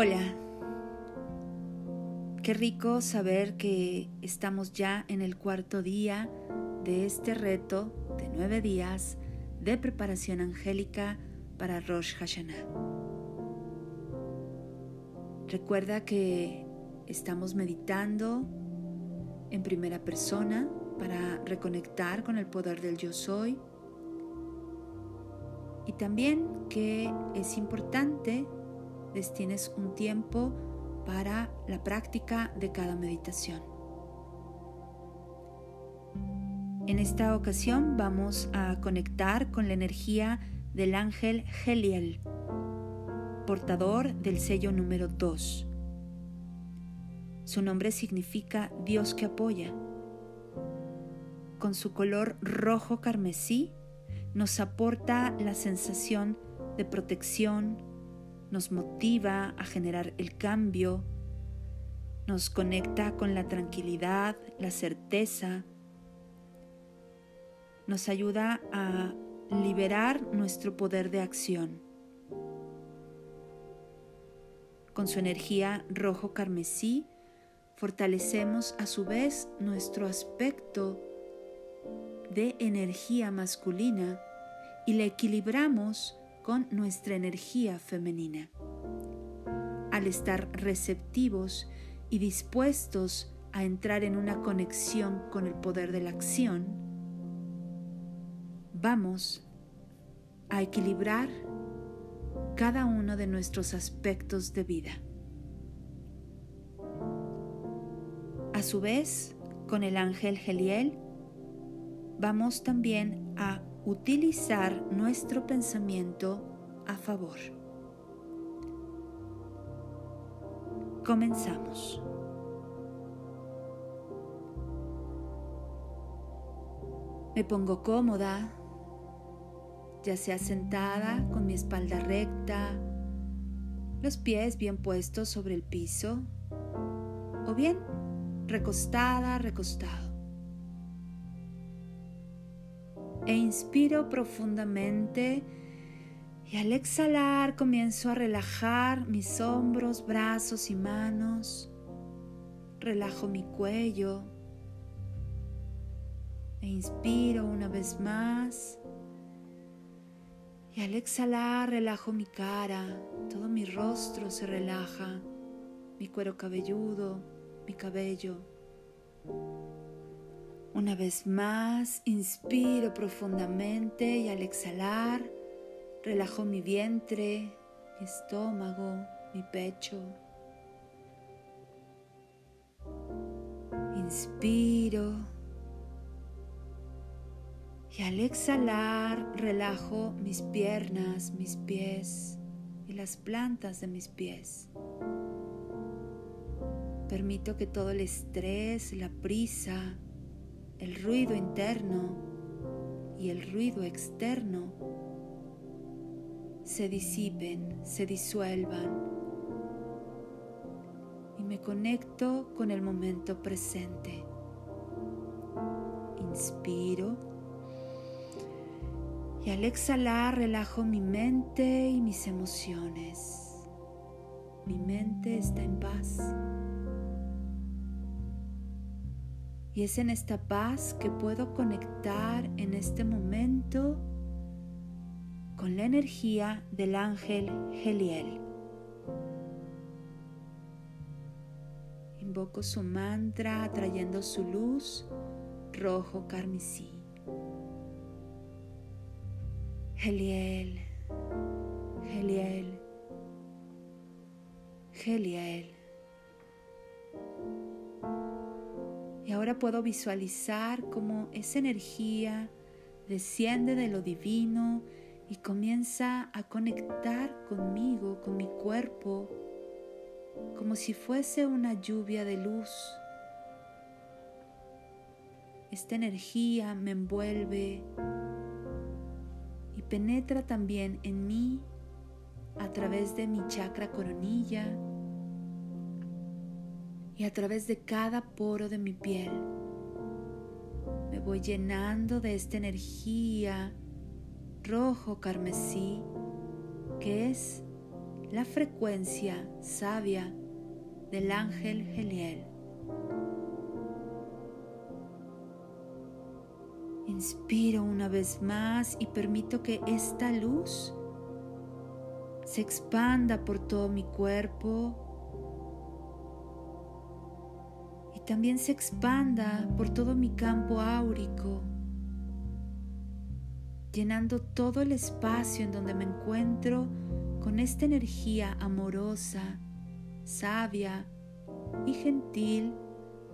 Hola, qué rico saber que estamos ya en el cuarto día de este reto de nueve días de preparación angélica para Rosh Hashanah. Recuerda que estamos meditando en primera persona para reconectar con el poder del yo soy y también que es importante destines un tiempo para la práctica de cada meditación. En esta ocasión vamos a conectar con la energía del ángel Heliel, portador del sello número 2. Su nombre significa Dios que apoya. Con su color rojo carmesí nos aporta la sensación de protección, nos motiva a generar el cambio, nos conecta con la tranquilidad, la certeza, nos ayuda a liberar nuestro poder de acción. Con su energía rojo carmesí, fortalecemos a su vez nuestro aspecto de energía masculina y la equilibramos con nuestra energía femenina. Al estar receptivos y dispuestos a entrar en una conexión con el poder de la acción, vamos a equilibrar cada uno de nuestros aspectos de vida. A su vez, con el ángel Geliel, vamos también a utilizar nuestro pensamiento a favor. Comenzamos. Me pongo cómoda, ya sea sentada con mi espalda recta, los pies bien puestos sobre el piso o bien recostada, recostado. E inspiro profundamente y al exhalar comienzo a relajar mis hombros, brazos y manos. Relajo mi cuello e inspiro una vez más. Y al exhalar relajo mi cara, todo mi rostro se relaja, mi cuero cabelludo, mi cabello. Una vez más, inspiro profundamente y al exhalar, relajo mi vientre, mi estómago, mi pecho. Inspiro y al exhalar relajo mis piernas, mis pies y las plantas de mis pies. Permito que todo el estrés, la prisa, el ruido interno y el ruido externo se disipen, se disuelvan y me conecto con el momento presente. Inspiro y al exhalar relajo mi mente y mis emociones. Mi mente está en paz. Y es en esta paz que puedo conectar en este momento con la energía del ángel Geliel. Invoco su mantra atrayendo su luz rojo carmesí. Geliel, Geliel, Geliel. Ahora puedo visualizar cómo esa energía desciende de lo divino y comienza a conectar conmigo, con mi cuerpo, como si fuese una lluvia de luz. Esta energía me envuelve y penetra también en mí a través de mi chakra coronilla y a través de cada poro de mi piel me voy llenando de esta energía rojo carmesí que es la frecuencia sabia del ángel Geliel. Inspiro una vez más y permito que esta luz se expanda por todo mi cuerpo también se expanda por todo mi campo áurico, llenando todo el espacio en donde me encuentro con esta energía amorosa, sabia y gentil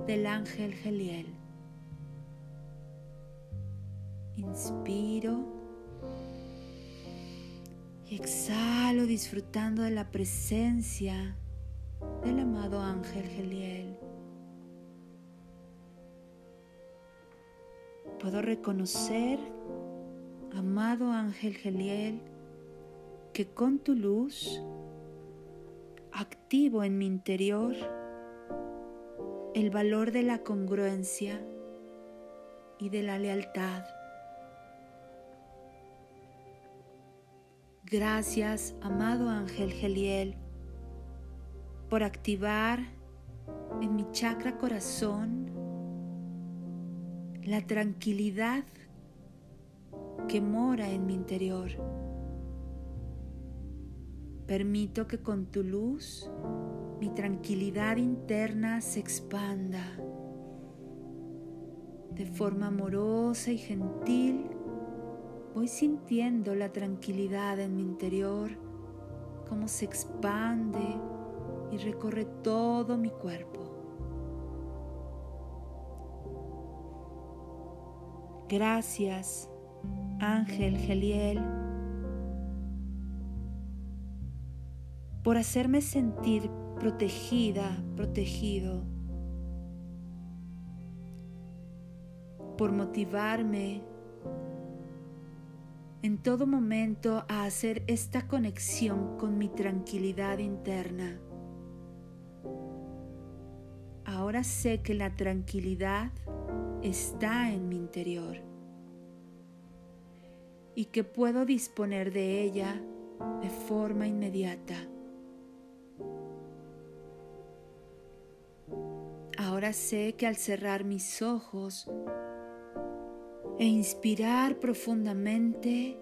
del ángel Geliel. Inspiro y exhalo disfrutando de la presencia del amado ángel Geliel. Puedo reconocer, amado ángel Geliel, que con tu luz activo en mi interior el valor de la congruencia y de la lealtad. Gracias, amado ángel Geliel, por activar en mi chakra corazón la tranquilidad que mora en mi interior. Permito que con tu luz mi tranquilidad interna se expanda de forma amorosa y gentil Voy sintiendo la tranquilidad en mi interior, cómo se expande y recorre todo mi cuerpo. Gracias, Ángel Geliel, por hacerme sentir protegida, protegido, por motivarme en todo momento a hacer esta conexión con mi tranquilidad interna. Ahora sé que la tranquilidad está en mi interior y que puedo disponer de ella de forma inmediata. Ahora sé que al cerrar mis ojos e inspirar profundamente,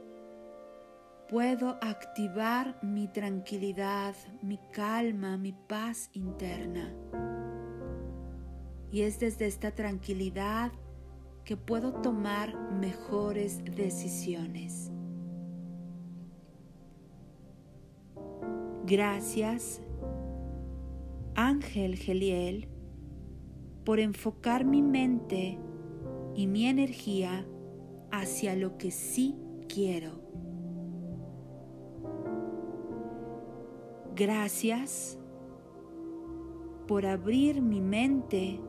puedo activar mi tranquilidad, mi calma, mi paz interna. Y es desde esta tranquilidad que puedo tomar mejores decisiones. Gracias, Ángel Geliel, por enfocar mi mente y mi energía hacia lo que sí quiero. Gracias por abrir mi mente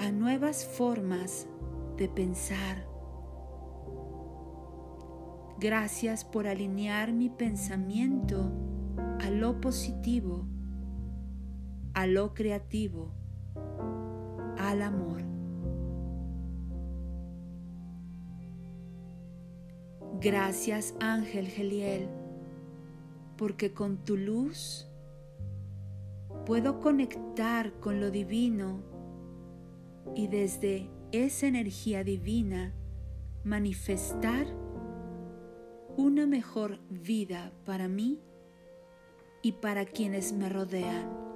a nuevas formas de pensar. Gracias por alinear mi pensamiento a lo positivo, a lo creativo, al amor. Gracias Ángel Geliel, porque con tu luz puedo conectar con lo divino y desde esa energía divina manifestar una mejor vida para mí y para quienes me rodean.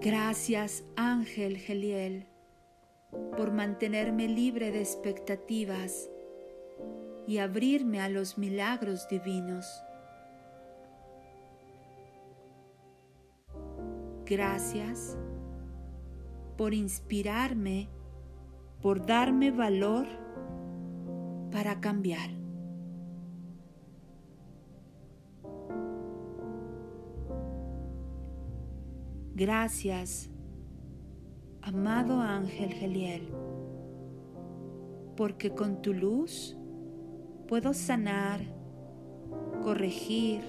Gracias Ángel Geliel por mantenerme libre de expectativas y abrirme a los milagros divinos. Gracias por inspirarme, por darme valor para cambiar. Gracias amado ángel Geliel, porque con tu luz puedo sanar, corregir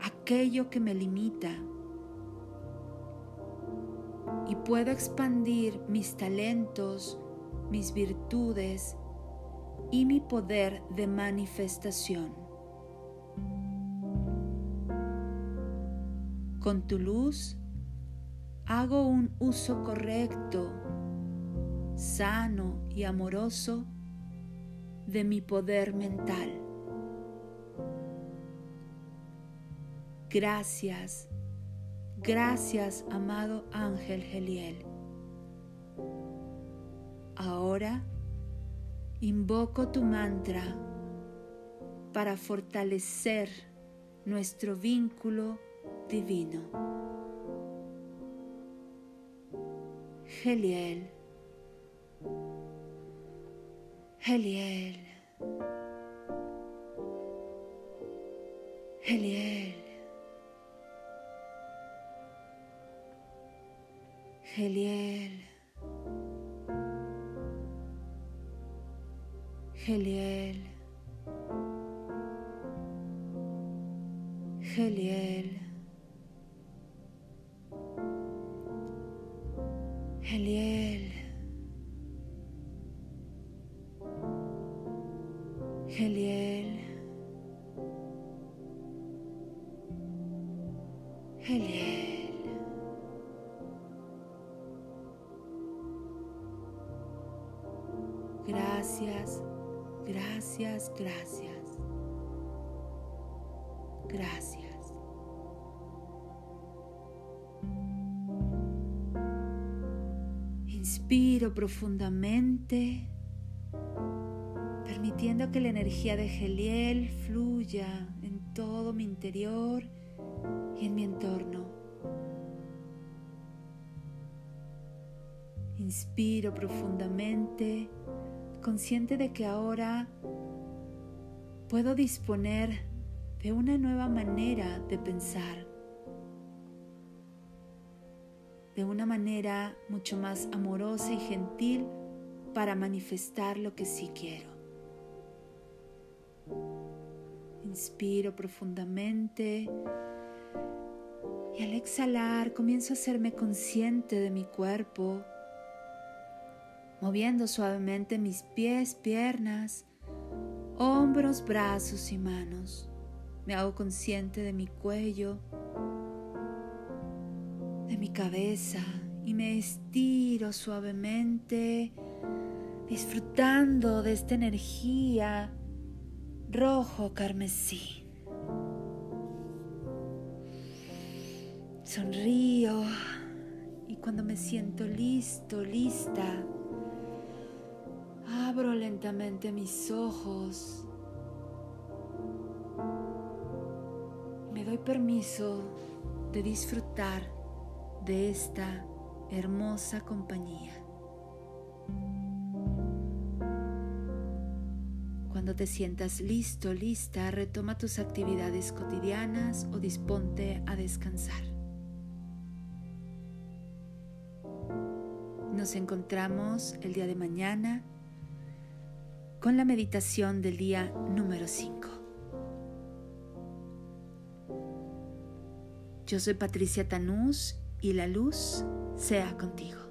aquello que me limita y puedo expandir mis talentos, mis virtudes y mi poder de manifestación. Con tu luz hago un uso correcto, sano y amoroso de mi poder mental. Gracias, gracias amado ángel Geliel. Ahora invoco tu mantra para fortalecer nuestro vínculo divino. Geliel. Geliel. Geliel. خليال. خليال. خليال. خليال. خليال. خليال. Gracias, gracias, gracias. Gracias. Inspiro profundamente permitiendo que la energía de Geliel fluya en todo mi interior y en mi entorno. Inspiro profundamente, consciente de que ahora puedo disponer de una nueva manera de pensar, de una manera mucho más amorosa y gentil para manifestar lo que sí quiero. Inspiro profundamente y al exhalar comienzo a hacerme consciente de mi cuerpo, moviendo suavemente mis pies, piernas, hombros, brazos y manos. Me hago consciente de mi cuello, de mi cabeza y me estiro suavemente, disfrutando de esta energía rojo carmesí. Sonrío y cuando me siento listo, lista, abro lentamente mis ojos. Me doy permiso de disfrutar de esta hermosa compañía. Cuando te sientas listo, lista, retoma tus actividades cotidianas o disponte a descansar. Nos encontramos el día de mañana con la meditación del día número 5. Yo soy Patricia Tanús y la luz sea contigo.